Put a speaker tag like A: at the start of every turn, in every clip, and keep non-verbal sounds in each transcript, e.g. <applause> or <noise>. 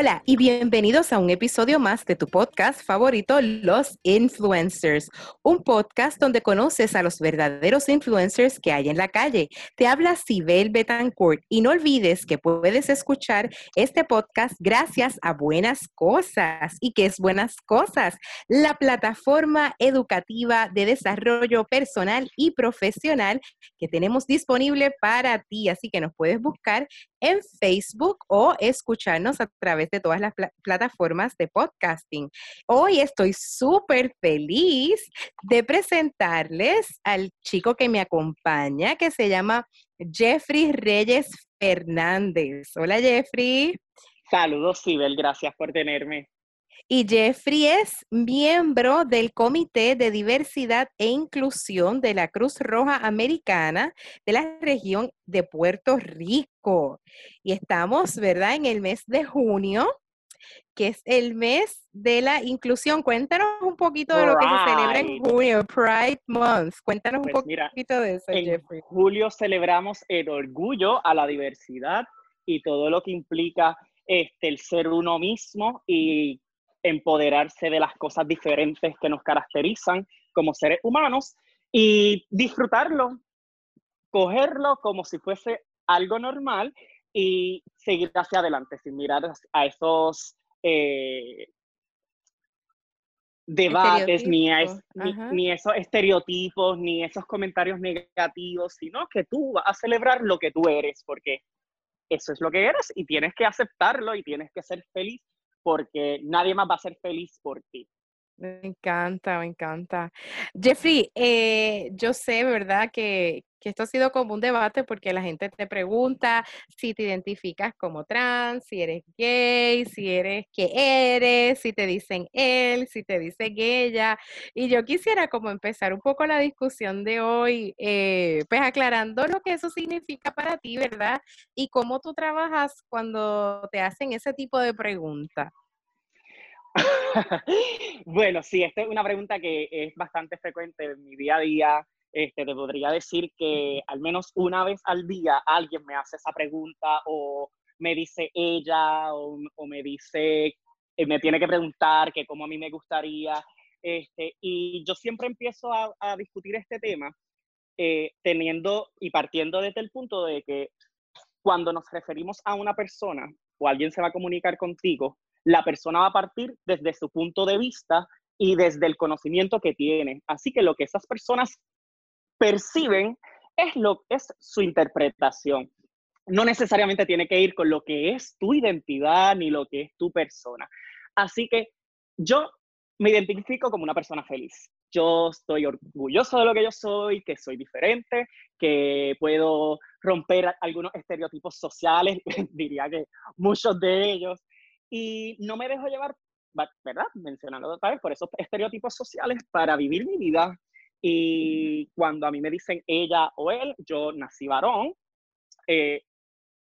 A: Hola y bienvenidos a un episodio más de tu podcast favorito, Los Influencers, un podcast donde conoces a los verdaderos influencers que hay en la calle. Te habla Sibel Betancourt y no olvides que puedes escuchar este podcast gracias a Buenas Cosas. ¿Y qué es Buenas Cosas? La plataforma educativa de desarrollo personal y profesional que tenemos disponible para ti. Así que nos puedes buscar en Facebook o escucharnos a través de todas las plataformas de podcasting. Hoy estoy súper feliz de presentarles al chico que me acompaña, que se llama Jeffrey Reyes Fernández. Hola Jeffrey.
B: Saludos, Sibel, gracias por tenerme.
A: Y Jeffrey es miembro del Comité de Diversidad e Inclusión de la Cruz Roja Americana de la región de Puerto Rico. Y estamos, ¿verdad?, en el mes de junio, que es el mes de la inclusión. Cuéntanos un poquito de lo que se celebra en junio, Pride Month. Cuéntanos un pues poquito de eso, Jeffrey.
B: En julio celebramos el orgullo a la diversidad y todo lo que implica este, el ser uno mismo y empoderarse de las cosas diferentes que nos caracterizan como seres humanos y disfrutarlo, cogerlo como si fuese algo normal y seguir hacia adelante sin mirar a esos eh, debates, ni, ni, esos estereotipos, ni esos comentarios negativos, sino que tú vas a celebrar lo que tú eres, porque eso es lo que eres y tienes que aceptarlo y tienes que ser feliz porque nadie más va a ser feliz por ti.
A: Me encanta, me encanta. Jeffrey, eh, yo sé, ¿verdad?, que, que, esto ha sido como un debate porque la gente te pregunta si te identificas como trans, si eres gay, si eres qué eres, si te dicen él, si te dicen ella. Y yo quisiera como empezar un poco la discusión de hoy, eh, pues aclarando lo que eso significa para ti, ¿verdad? Y cómo tú trabajas cuando te hacen ese tipo de preguntas. <laughs>
B: bueno, sí, esta es una pregunta que es bastante frecuente en mi día a día. Este, te podría decir que al menos una vez al día alguien me hace esa pregunta o me dice ella o, me dice, eh, me tiene que preguntar que cómo a mí me gustaría. Este, y yo siempre empiezo a, discutir este tema eh, teniendo y partiendo desde el punto de que cuando nos referimos a una persona o alguien se va a comunicar contigo, la persona va a partir desde su punto de vista y desde el conocimiento que tiene. Así que lo que esas personas perciben es, lo, es su interpretación. No necesariamente tiene que ir con lo que es tu identidad ni lo que es tu persona. Así que yo me identifico como una persona feliz. Yo estoy orgulloso de lo que yo soy, que soy diferente, que puedo romper algunos estereotipos sociales, <laughs> diría que muchos de ellos, y no me dejo llevar, ¿verdad? Mencionando otra vez, por esos estereotipos sociales para vivir mi vida. Y cuando a mí me dicen ella o él, yo nací varón eh,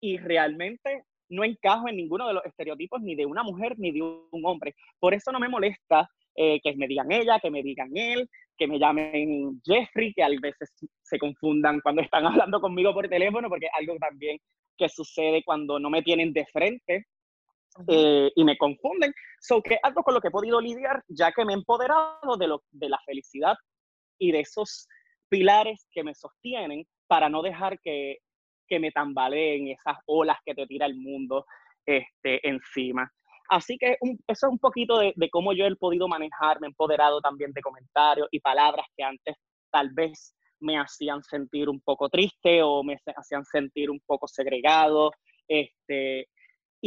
B: y realmente no encajo en ninguno de los estereotipos ni de una mujer ni de un hombre. Por eso no me molesta eh, que me digan ella, que me digan él, que me llamen Jeffrey, que a veces se confundan cuando están <laughs> hablando conmigo por teléfono, porque es algo también que sucede cuando no me tienen de frente eh, y me confunden. So que algo con lo que he podido lidiar, ya que me he empoderado de, lo, de la felicidad y de esos pilares que me sostienen para no dejar que, que me tambaleen esas olas que te tira el mundo este, encima. Así que eso es un poquito de, de, cómo yo he podido manejarme, empoderado también de comentarios y palabras que antes tal vez me hacían sentir un poco triste o me hacían sentir un poco segregado. Este,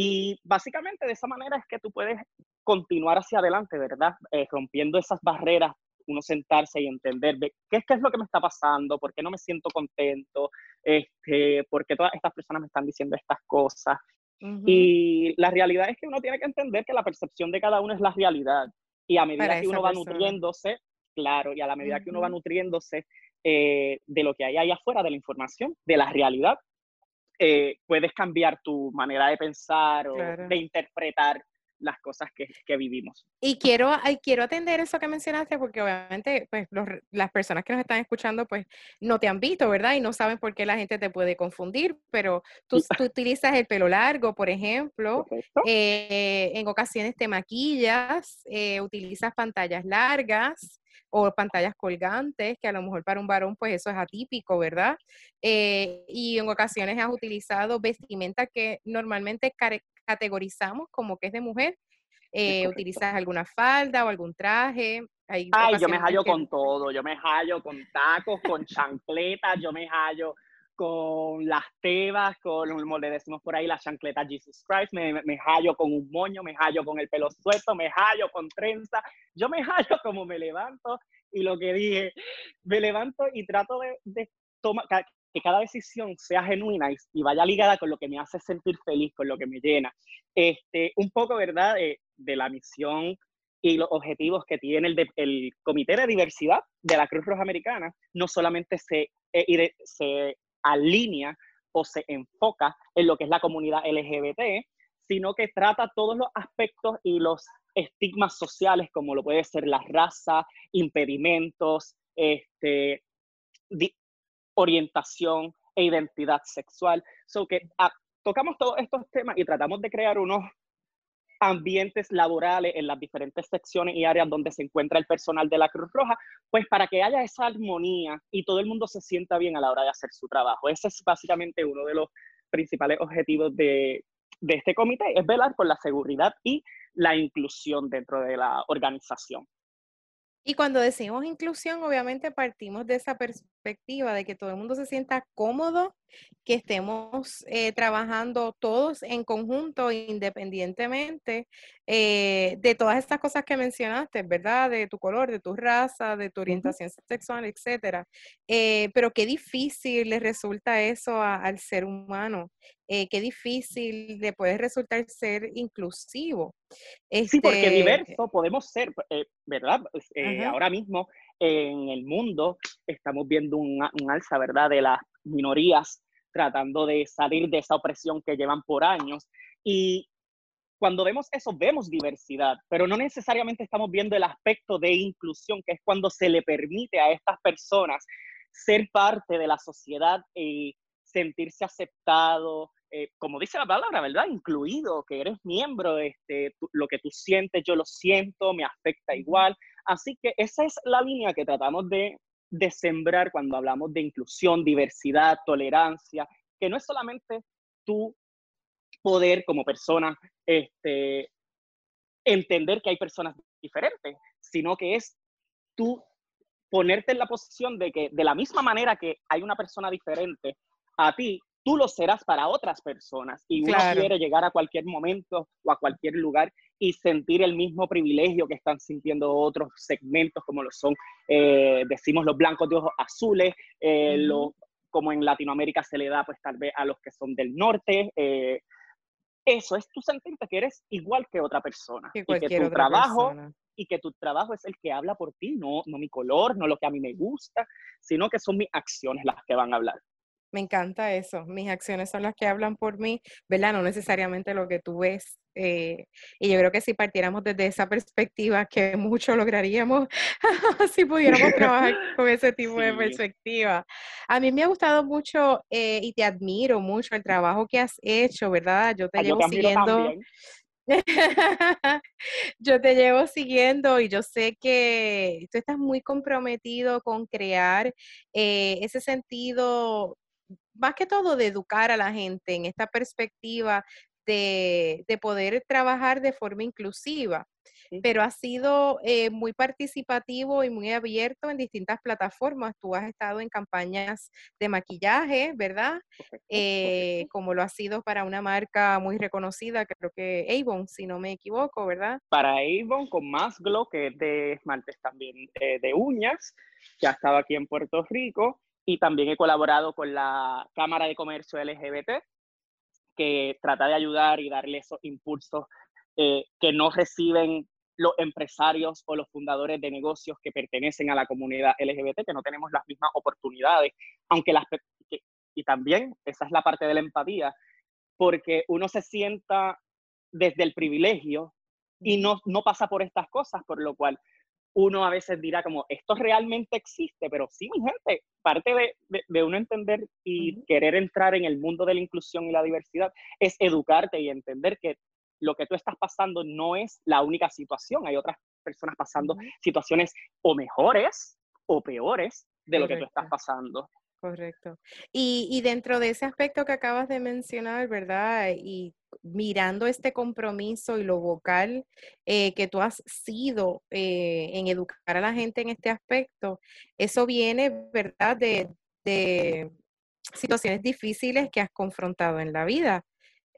B: y básicamente de esa manera es que tú puedes continuar hacia adelante, ¿verdad? Eh, rompiendo esas barreras, uno sentarse y entender de qué, qué, es lo que me está pasando, por qué no me siento contento, este, por qué todas estas personas me están diciendo estas cosas. Y la realidad es que uno tiene que entender que la percepción de cada uno es la realidad. Y a medida que uno va nutriéndose, claro, y a la medida que uno va nutriéndose eh, de lo que hay ahí afuera, de la información, de la realidad, eh, puedes cambiar tu manera de pensar o de interpretar las cosas que, que vivimos.
A: Y quiero, quiero atender eso que mencionaste porque obviamente pues, las personas que nos están escuchando pues no te han visto, ¿verdad? Y no saben por qué la gente te puede confundir, pero tú, tú utilizas el pelo largo, por ejemplo, eh, en ocasiones te maquillas, eh, utilizas pantallas largas o pantallas colgantes, que a lo mejor para un varón pues eso es atípico, ¿verdad? Eh, y en ocasiones has utilizado vestimenta que normalmente categorizamos como que es de mujer. Eh, ¿Utilizas alguna falda o algún traje?
B: Ay, yo me hallo con todo, yo me hallo con tacos, con chancletas, yo me hallo con las tebas, con, como le decimos por ahí, las chancletas Jesus Christ, me, me, hallo con un moño, me hallo con el pelo suelto, me hallo con trenza, yo me <laughs> hallo como me levanto y lo que dije, me levanto y trato de, de tomar, que cada decisión sea genuina y, vaya ligada con lo que me hace sentir feliz, con lo que me llena. Este, un poco, ¿verdad?, de, de la misión y los objetivos que tiene el, el, Comité de Diversidad de la Cruz Roja Americana, no solamente se, eh, se alinea o se enfoca en lo que es la comunidad LGBT, sino que trata todos los aspectos y los estigmas sociales, como lo puede ser la raza, impedimentos, este, orientación e identidad sexual. So que ah, tocamos todos estos temas y tratamos de crear unos ambientes laborales en las diferentes secciones y áreas donde se encuentra el personal de la Cruz Roja, pues para que haya esa armonía y todo el mundo se sienta bien a la hora de hacer su trabajo. Ese es básicamente uno de los principales objetivos de, de este comité, es velar por la seguridad y la inclusión dentro de la organización.
A: Y cuando decimos inclusión, obviamente partimos de esa perspectiva de que todo el mundo se sienta cómodo, que estemos eh, trabajando todos en conjunto, independientemente eh, de todas estas cosas que mencionaste, ¿verdad? De tu color, de tu raza, de tu orientación sexual, etcétera. Eh, pero qué difícil le resulta eso al ser humano. qué difícil le puede resultar ser inclusivo.
B: Sí, porque este diverso podemos ser, ¿verdad? Pues, ahora mismo en el mundo estamos viendo un, un alza, ¿verdad? De las minorías tratando de salir de esa opresión que llevan por años. Y cuando vemos eso, vemos diversidad, pero no necesariamente estamos viendo el aspecto de inclusión, que es cuando se le permite a estas personas ser parte de la sociedad y sentirse aceptado, eh, como dice la palabra, ¿verdad? Incluido, que eres miembro, este, lo que tú sientes, yo lo siento, me afecta igual. Así que esa es la línea que tratamos de de sembrar cuando hablamos de inclusión, diversidad, tolerancia, que no es solamente tu poder como persona este, entender que hay personas diferentes, sino que es tú ponerte en la posición de que de la misma manera que hay una persona diferente a ti, tú lo serás para otras personas. Y uno quiere llegar a cualquier momento o a cualquier lugar y sentir el mismo privilegio que están sintiendo otros segmentos como lo son, eh, decimos, los blancos de ojos azules, eh, como en Latinoamérica se le da pues tal vez a los que son del norte. Eh, eso es tú sentirte que eres igual que otra persona
A: y que
B: tu trabajo y que tu trabajo es el que habla por ti, no, no mi color, no lo que a mí me gusta, sino que son mis acciones las que van a hablar.
A: Me encanta eso. Mis acciones son las que hablan por mí, ¿verdad? No necesariamente lo que tú ves. Eh, y yo creo que si partiéramos desde esa perspectiva, que mucho lograríamos <laughs> si pudiéramos trabajar <laughs> con ese tipo de perspectiva. A mí me ha gustado mucho eh, y te admiro mucho el trabajo que has hecho, ¿verdad? Yo te ah, llevo siguiendo. <laughs> yo te llevo siguiendo y yo sé que tú estás muy comprometido con crear eh, ese sentido más que todo de educar a la gente en esta perspectiva de, poder trabajar de forma inclusiva, pero ha sido eh, muy participativo y muy abierto en distintas plataformas. Tú has estado en campañas de maquillaje, ¿verdad? Eh, como lo ha sido para una marca muy reconocida, creo que Avon, si no me equivoco, ¿verdad?
B: Para Avon con Más Glow, que es de esmaltes también eh, de uñas, que ha estado aquí en Puerto Rico y también he colaborado con la Cámara de Comercio LGBT, que trata de ayudar y darle esos impulsos eh, que no reciben los empresarios o los fundadores de negocios que pertenecen a la comunidad LGBT, que no tenemos las mismas oportunidades, aunque las... y también esa es la parte de la empatía, porque uno se sienta desde el privilegio y no, no pasa por estas cosas, por lo cual uno a veces dirá como, esto realmente existe, pero sí, mi gente, parte de, de, uno entender y querer entrar en el mundo de la inclusión y la diversidad es educarte y entender que lo que tú estás pasando no es la única situación, hay otras personas pasando situaciones o mejores o peores de lo que tú estás pasando.
A: Correcto. Y, y, dentro de ese aspecto que acabas de mencionar, ¿verdad? Y mirando este compromiso y lo vocal eh, que tú has sido eh, en educar a la gente en este aspecto, eso viene, ¿verdad? De, de situaciones difíciles que has confrontado en la vida.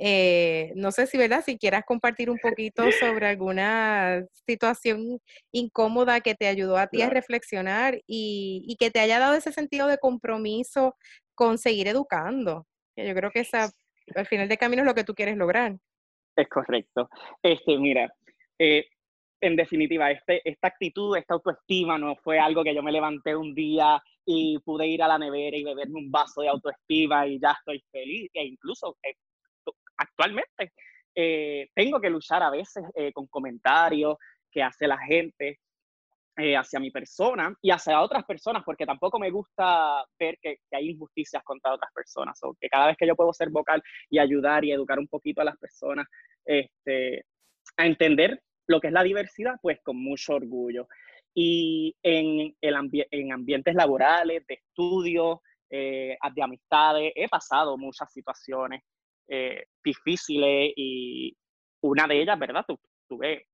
A: Eh, no sé si, ¿verdad? Si quieras compartir un poquito sobre alguna situación incómoda que te ayudó a ti a reflexionar y, que te haya dado ese sentido de compromiso con seguir educando. Yo creo que esa, al final de camino es lo que tú quieres lograr.
B: Es correcto. Este, mira, eh, en definitiva, este, esta actitud, esta autoestima no fue algo que yo me levanté un día y pude ir a la nevera y beberme un vaso de autoestima y ya estoy feliz. E incluso eh, actualmente eh, tengo que luchar a veces eh, con comentarios que hace la gente eh, hacia mi persona y hacia otras personas, porque tampoco me gusta ver que, hay injusticias contra otras personas, o que cada vez que yo puedo ser vocal y ayudar y educar un poquito a las personas este, a entender lo que es la diversidad, pues con mucho orgullo. Y en, el en ambientes laborales, de estudio, de amistades, he pasado muchas situaciones eh, difíciles y una de ellas, ¿verdad? tuve,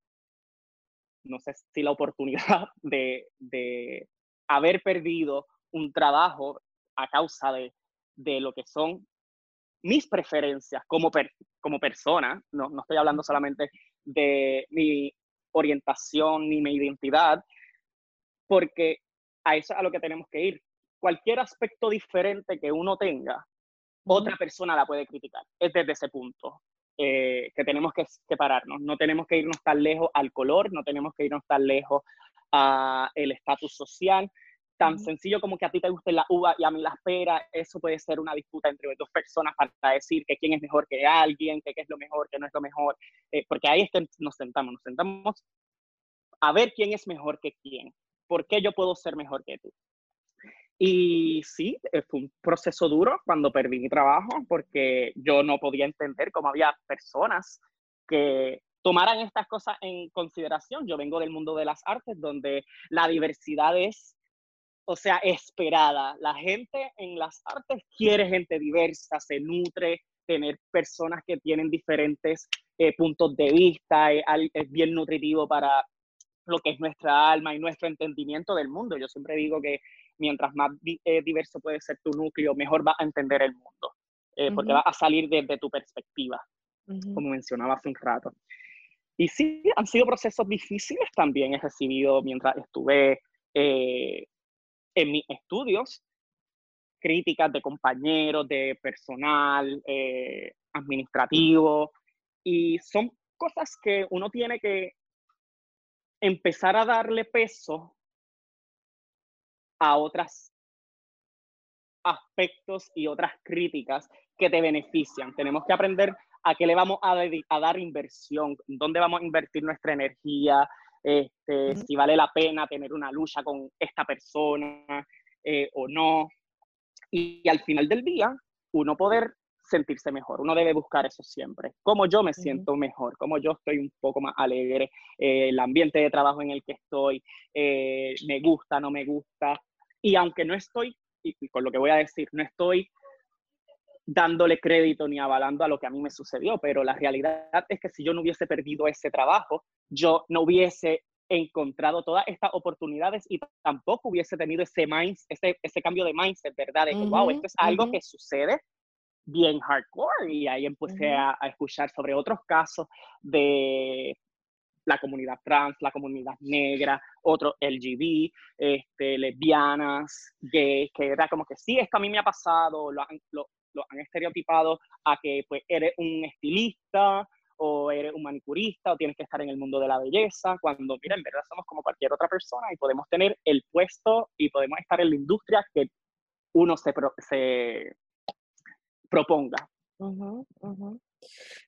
B: no sé si la oportunidad <laughs> de, de haber perdido un trabajo a causa de, de lo que son mis preferencias como, como persona, no, no estoy hablando solamente de mi orientación ni mi identidad, porque a eso es a lo que tenemos que ir. Cualquier aspecto diferente que uno tenga otra persona la puede criticar. Es desde ese punto eh, que tenemos que separarnos. No tenemos que irnos tan lejos al color, no tenemos que irnos tan lejos al estatus social. Tan sencillo como que a ti te guste la uva y a mí la pera, eso puede ser una disputa entre dos personas para decir que quién es mejor que alguien, que qué es lo mejor, que no es lo mejor, eh, porque ahí nos sentamos, nos sentamos a ver quién es mejor que quién, por qué yo puedo ser mejor que tú. Y sí, eh, fue un proceso duro cuando perdí mi trabajo porque yo no podía entender cómo había personas que tomaran estas cosas en consideración. Yo vengo del mundo de las artes donde la diversidad es, o sea, esperada. La gente en las artes quiere gente diversa, se nutre, tener personas que tienen diferentes eh, puntos de vista, es bien nutritivo para lo que es nuestra alma y nuestro entendimiento del mundo. Yo siempre digo que mientras más eh, diverso puede ser tu núcleo, mejor vas a entender el mundo, eh, porque vas a salir desde tu perspectiva, como mencionaba hace un rato. Y sí, han sido procesos difíciles también, he recibido mientras estuve eh, en mis estudios, críticas de compañeros, de personal, administrativo, y son cosas que uno tiene que empezar a darle peso a otros aspectos y otras críticas que te benefician. Tenemos que aprender a qué le vamos a, a dar inversión, dónde vamos a invertir nuestra energía, este, si vale la pena tener una lucha con esta persona eh, o no. y, al final del día, uno poder sentirse mejor. Uno debe buscar eso siempre. Como yo me siento mejor, como yo estoy un poco más alegre, eh, el ambiente de trabajo en el que estoy, eh, me gusta, no me gusta. Y aunque no estoy, y, con lo que voy a decir, no estoy dándole crédito ni avalando a lo que a mí me sucedió, pero la realidad es que si yo no hubiese perdido ese trabajo, yo no hubiese encontrado todas estas oportunidades y tampoco hubiese tenido ese, mind, ese, ese cambio de mindset, ¿verdad? De que, wow, esto es algo que sucede bien hardcore y ahí empecé a, escuchar sobre otros casos de la comunidad trans, la comunidad negra, otros LGB, este, lesbianas, gays, que era como que sí, esto a mí me ha pasado, lo han, lo, estereotipado a que pues eres un estilista o eres un manicurista o tienes que estar en el mundo de la belleza, cuando mira, en verdad somos como cualquier otra persona y podemos tener el puesto y podemos estar en la industria que uno se, se, proponga.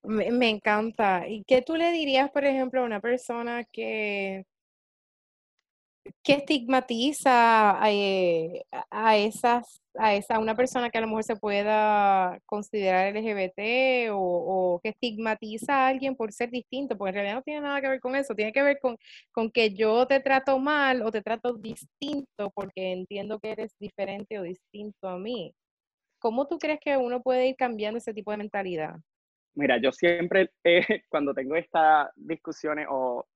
A: Me, encanta. ¿Y qué tú le dirías, por ejemplo, a una persona que, que estigmatiza eh, a, esas, a esa, una persona que a lo mejor se pueda considerar LGBT o, que estigmatiza a alguien por ser distinto? Porque en realidad no tiene nada que ver con eso, tiene que ver con, con que yo te trato mal o te trato distinto porque entiendo que eres diferente o distinto a mí. ¿Cómo tú crees que uno puede ir cambiando ese tipo de mentalidad?
B: Mira, yo siempre, <laughs> eh, cuando tengo estas discusiones o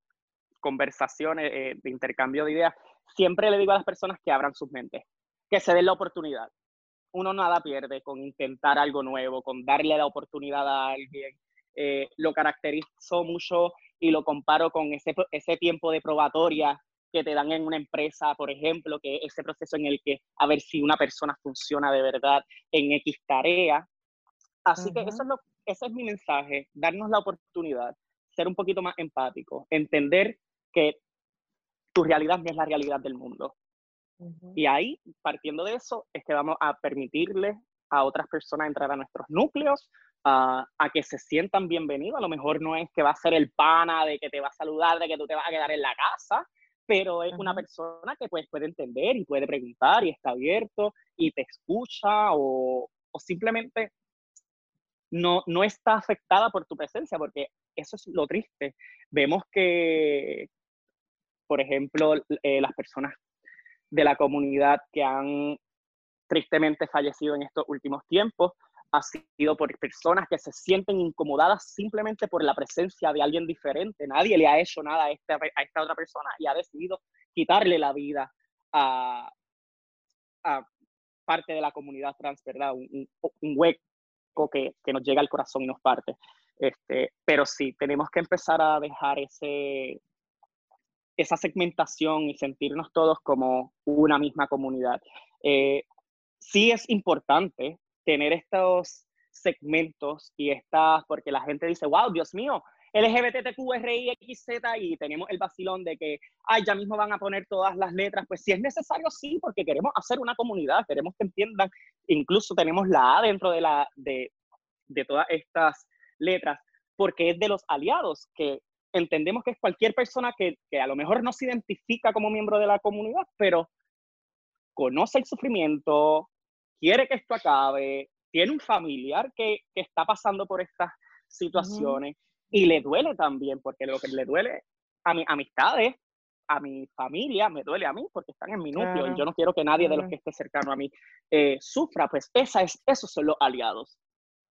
B: conversaciones eh, de intercambio de ideas, siempre le digo a las personas que abran sus mentes, que se den la oportunidad. Uno nada pierde con intentar algo nuevo, con darle la oportunidad a alguien. Eh, lo caracterizo mucho y lo comparo con ese, ese tiempo de probatoria que te dan en una empresa, por ejemplo, que ese proceso en el que a ver si una persona funciona de verdad en X tarea. Así que eso es lo, ese es mi mensaje, darnos la oportunidad, ser un poquito más empático, entender que tu realidad no es la realidad del mundo. Y ahí, partiendo de eso, es que vamos a permitirle a otras personas entrar a nuestros núcleos, a, a que se sientan bienvenidos. A lo mejor no es que va a ser el pana de que te va a saludar, de que tú te vas a quedar en la casa, pero es una persona que pues, puede entender y puede preguntar y está abierto y te escucha o, o simplemente no, no está afectada por tu presencia, porque eso es lo triste. Vemos que, por ejemplo, eh, las personas de la comunidad que han tristemente fallecido en estos últimos tiempos, ha sido por personas que se sienten incomodadas simplemente por la presencia de alguien diferente. Nadie le ha hecho nada a esta, a esta otra persona y ha decidido quitarle la vida a, parte de la comunidad trans, ¿verdad? Un, hueco que, que, nos llega al corazón y nos parte. Este, pero sí, tenemos que empezar a dejar ese, esa segmentación y sentirnos todos como una misma comunidad. Eh, sí es importante tener estos segmentos y estas, porque la gente dice, wow, Dios mío, LGBTQRIXZ y tenemos el vacilón de que, ay, ya mismo van a poner todas las letras, pues si es necesario, sí, porque queremos hacer una comunidad, queremos que entiendan, incluso tenemos la A dentro de, la, de, de todas estas letras, porque es de los aliados, que entendemos que es cualquier persona que, que a lo mejor no se identifica como miembro de la comunidad, pero conoce el sufrimiento, quiere que esto acabe, tiene un familiar que, que está pasando por estas situaciones y le duele también, porque lo que le duele a mis amistades, a mi familia, me duele a mí porque están en mi núcleo y yo no quiero que nadie de los que esté cercano a mí eh, sufra, pues esa es, esos son los aliados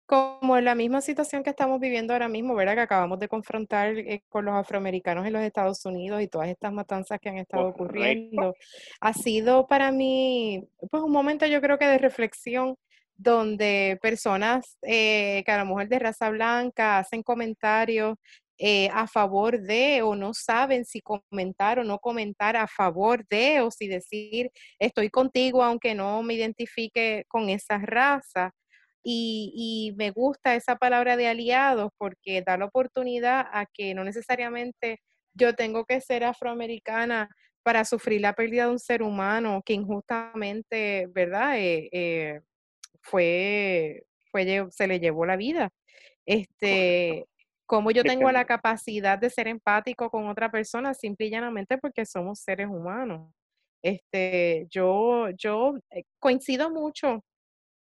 A: como en la misma situación que estamos viviendo ahora mismo, ¿verdad? Que acabamos de confrontar eh, con los afroamericanos en los Estados Unidos y todas estas matanzas que han estado ocurriendo. Ha sido para mí, pues un momento yo creo que de reflexión donde personas eh, que de raza blanca hacen comentarios eh, a favor de o no saben si comentar o no comentar a favor de o si decir estoy contigo aunque no me identifique con esa raza. Y, me gusta esa palabra de aliados porque da la oportunidad a que no necesariamente yo tengo que ser afroamericana para sufrir la pérdida de un ser humano que injustamente, ¿verdad? Eh, eh, fue, fue, se le llevó la vida. Este, como yo tengo la capacidad de ser empático con otra persona, simple y llanamente porque somos seres humanos. Este, yo, yo eh, coincido mucho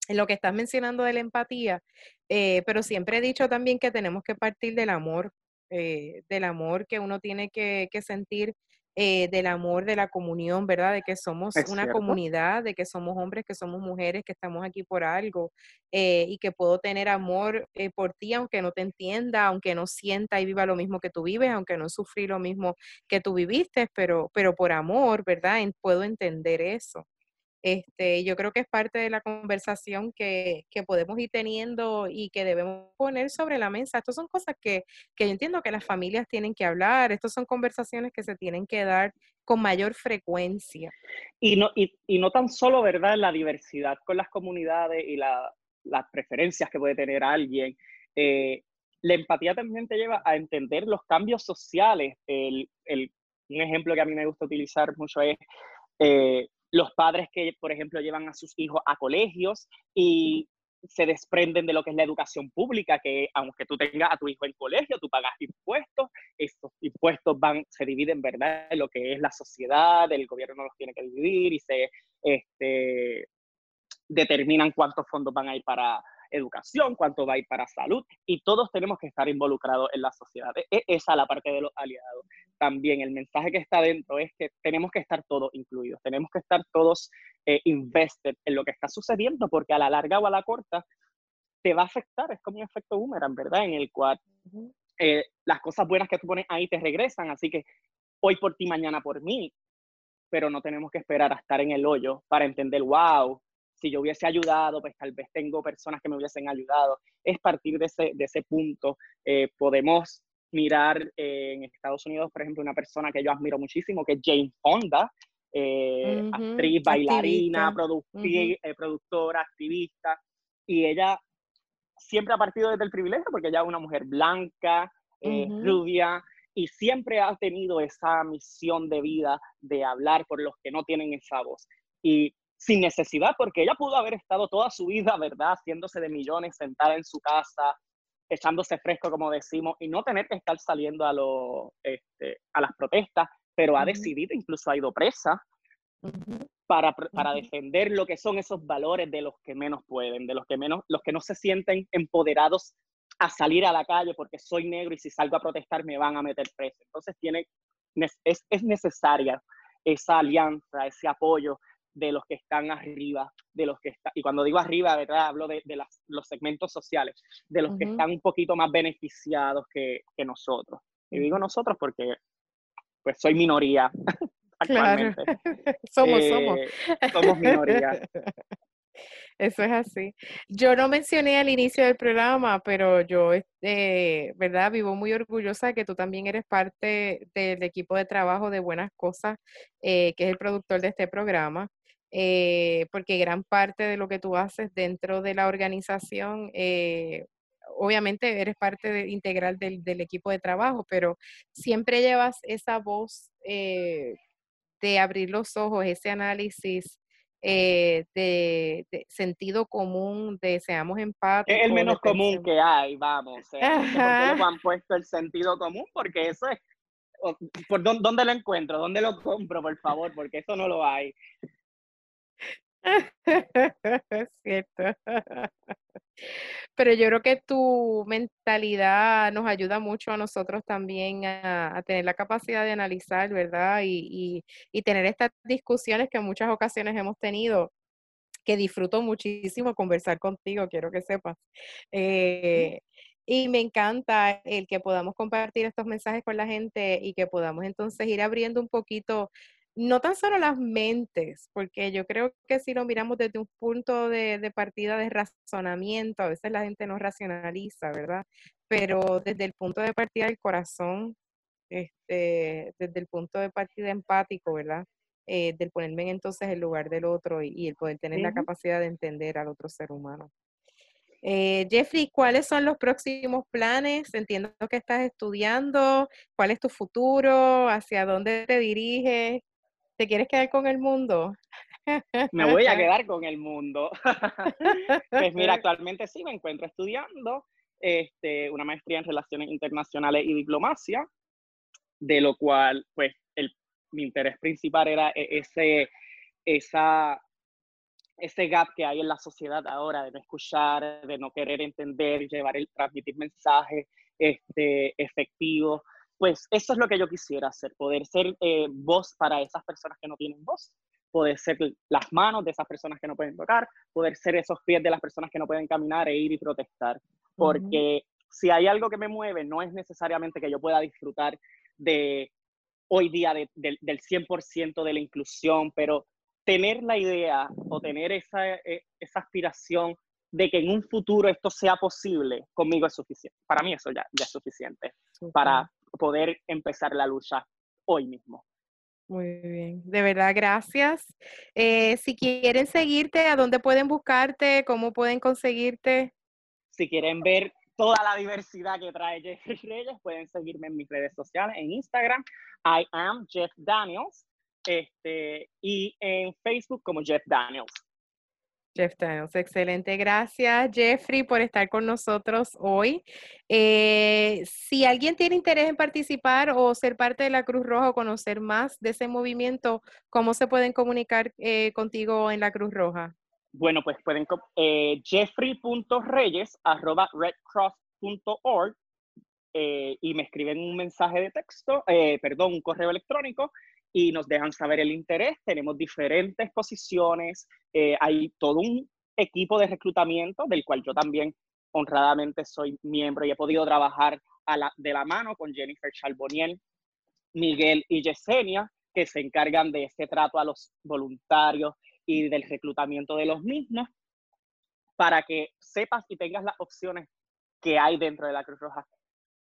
A: en lo que estás mencionando de la empatía, eh, pero siempre he dicho también que tenemos que partir del amor, eh, del amor que uno tiene que, sentir, eh, del amor de la comunión, ¿verdad? De que somos una comunidad, de que somos hombres, que somos mujeres, que estamos aquí por algo y que puedo tener amor por ti aunque no te entienda, aunque no sienta y viva lo mismo que tú vives, aunque no sufrí lo mismo que tú viviste, pero, pero por amor, ¿verdad? puedo entender eso. Este, yo creo que es parte de la conversación que, que, podemos ir teniendo y que debemos poner sobre la mesa. Estas son cosas que, que yo entiendo que las familias tienen que hablar, estas son conversaciones que se tienen que dar con mayor frecuencia.
B: Y no, y, y no tan solo, ¿verdad?, la diversidad con las comunidades y la, las preferencias que puede tener alguien. Eh, la empatía también te lleva a entender los cambios sociales. El, el, un ejemplo que a mí me gusta utilizar mucho es eh, los padres que, por ejemplo, llevan a sus hijos a colegios y se desprenden de lo que es la educación pública, que aunque tú tengas a tu hijo en colegio, tú pagas impuestos, estos impuestos van, se dividen, ¿verdad?, lo que es la sociedad, el gobierno no los tiene que dividir y se este, determinan cuántos fondos van a ir para educación, cuánto va a ir para salud, y todos tenemos que estar involucrados en la sociedad. E, esa es la parte de los aliados. También el mensaje que está dentro es que tenemos que estar todos incluidos, tenemos que estar todos eh, invested en lo que está sucediendo, porque a la larga o a la corta te va a afectar, es como un efecto boomerang, ¿verdad? En el cual eh, las cosas buenas que tú pones ahí te regresan, así que hoy por ti, mañana por mí, pero no tenemos que esperar a estar en el hoyo para entender, wow, si yo hubiese ayudado, pues tal vez tengo personas que me hubiesen ayudado. Es partir de ese, de ese punto. Eh, podemos mirar eh, en Estados Unidos, por ejemplo, una persona que yo admiro muchísimo, que es Jane Fonda, eh, actriz, bailarina, productora, activista, y ella siempre ha partido desde el privilegio porque ella es una mujer blanca, rubia, y siempre ha tenido esa misión de vida de hablar por los que no tienen esa voz. Y sin necesidad, porque ella pudo haber estado toda su vida, ¿verdad?, haciéndose de millones, sentada en su casa, echándose fresco, como decimos, y no tener que estar saliendo a, lo, este, a las protestas, pero ha decidido, incluso ha ido presa, para, para defender lo que son esos valores de los que menos pueden, de los que, menos, los que no se sienten empoderados a salir a la calle porque soy negro y si salgo a protestar me van a meter preso. Entonces tiene, es, es necesaria esa alianza, ese apoyo de los que están arriba, de los que están, y cuando digo arriba, ¿verdad? Hablo de, de las, los segmentos sociales, de los que están un poquito más beneficiados que, que nosotros. Y digo nosotros porque pues soy minoría <laughs> actualmente.
A: somos, <laughs> somos.
B: Eh, somos minoría. <laughs>
A: Eso es así. Yo no mencioné al inicio del programa, pero yo, este, ¿verdad? Vivo muy orgullosa de que tú también eres parte del equipo de trabajo de Buenas Cosas, eh, que es el productor de este programa. Eh, porque gran parte de lo que tú haces dentro de la organización, eh, obviamente eres parte integral del, equipo de trabajo, pero siempre llevas esa voz eh, de abrir los ojos, ese análisis de, sentido común, de seamos empáticos.
B: Es el menos común que hay, vamos. ¿Por qué han puesto el sentido común? Porque eso es ¿Por dónde, lo encuentro? ¿Dónde lo compro, por favor? Porque eso no lo hay.
A: Es <laughs> cierto. Pero yo creo que tu mentalidad nos ayuda mucho a nosotros también a, tener la capacidad de analizar, ¿verdad? Y, tener estas discusiones que en muchas ocasiones hemos tenido, que disfruto muchísimo conversar contigo, quiero que sepas. Eh, y me encanta el que podamos compartir estos mensajes con la gente y que podamos entonces ir abriendo un poquito no tan solo las mentes, porque yo creo que si lo miramos desde un punto de, partida de razonamiento, a veces la gente no racionaliza, ¿verdad? Pero desde el punto de partida del corazón, este, desde el punto de partida empático, ¿verdad? Eh, del ponerme entonces en lugar del otro y, el poder tener la capacidad de entender al otro ser humano. Eh, Jeffrey, ¿cuáles son los próximos planes? Entiendo que estás estudiando. ¿Cuál es tu futuro? ¿Hacia dónde te diriges? ¿Te quieres quedar con el mundo?
B: Me voy a quedar con el mundo. <laughs> pues mira, <laughs> actualmente sí me encuentro estudiando este, una maestría en Relaciones Internacionales y Diplomacia, de lo cual, pues, el, mi interés principal era e, ese, esa, ese gap que hay en la sociedad ahora de no escuchar, de no querer entender, llevar el transmitir mensajes este, efectivos pues eso es lo que yo quisiera hacer, poder ser eh, voz para esas personas que no tienen voz, poder ser las manos de esas personas que no pueden tocar, poder ser esos pies de las personas que no pueden caminar e ir y protestar. Porque si hay algo que me mueve, no es necesariamente que yo pueda disfrutar de hoy día del 100% de la inclusión, pero tener la idea o tener esa, eh, esa aspiración de que en un futuro esto sea posible, conmigo es suficiente. Para mí eso ya, ya es suficiente para poder empezar la lucha hoy mismo.
A: Muy bien, de verdad, gracias. Eh, si quieren seguirte, ¿a dónde pueden buscarte? ¿Cómo pueden conseguirte?
B: Si quieren ver toda la diversidad que trae Jeffrey Reyes, pueden seguirme en mis redes sociales, en Instagram, I am Jeff Daniels, este, y en Facebook como Jeff Daniels.
A: Jeff Daniels, excelente. Gracias, Jeffrey, por estar con nosotros hoy. Eh, si alguien tiene interés en participar o ser parte de la Cruz Roja o conocer más de ese movimiento, ¿cómo se pueden comunicar eh, contigo en la Cruz Roja?
B: Bueno, pues pueden eh, jeffrey.reyes arroba redcross.org eh, y me escriben un mensaje de texto, perdón, un correo electrónico y nos dejan saber el interés. Tenemos diferentes posiciones, eh, hay todo un equipo de reclutamiento del cual yo también honradamente soy miembro y he podido trabajar a la, de la mano con Jennifer Charboniel, Miguel y Yesenia, que se encargan de este trato a los voluntarios y del reclutamiento de los mismos, para que sepas y tengas las opciones que hay dentro de la Cruz Roja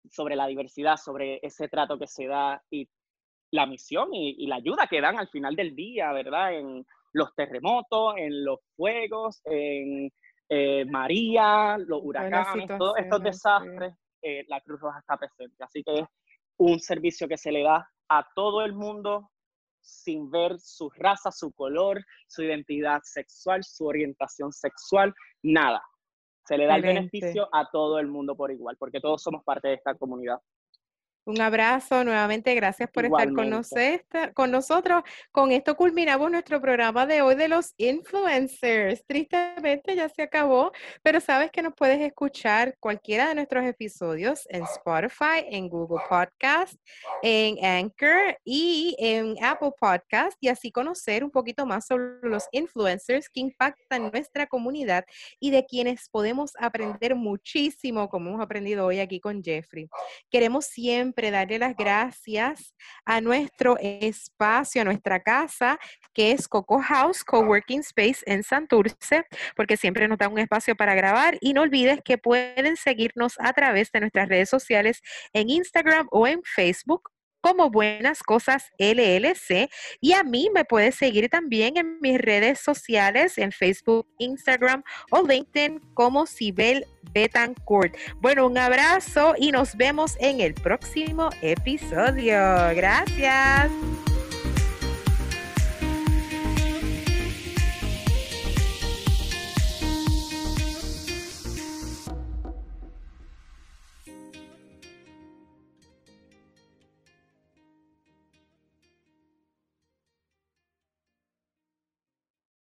B: sobre la diversidad, sobre ese trato que se da y la misión y, la ayuda que dan al final del día, ¿verdad? En los terremotos, en los fuegos, en eh, María, los huracanes, todos estos desastres, eh, la Cruz Roja está presente. Así que es un servicio que se le da a todo el mundo sin ver su raza, su color, su identidad sexual, su orientación sexual, nada. Se le da el beneficio a todo el mundo por igual, porque todos somos parte de esta comunidad.
A: Un abrazo nuevamente, gracias por estar con, con nosotros. Con esto culminamos nuestro programa de hoy de los influencers. Tristemente ya se acabó, pero sabes que nos puedes escuchar cualquiera de nuestros episodios en Spotify, en Google Podcast, en Anchor y en Apple Podcast y así conocer un poquito más sobre los influencers que impactan nuestra comunidad y de quienes podemos aprender muchísimo, como hemos aprendido hoy aquí con Jeffrey. Queremos siempre darle las gracias a nuestro espacio, a nuestra casa, que es Coco House Coworking Space en Santurce, porque siempre nos da un espacio para grabar. Y no olvides que pueden seguirnos a través de nuestras redes sociales en Instagram o en Facebook como Buenas Cosas LLC. Y a mí me puedes seguir también en mis redes sociales, en Facebook, Instagram o LinkedIn como Sibel Betancourt. Bueno, un abrazo y nos vemos en el próximo episodio. Gracias.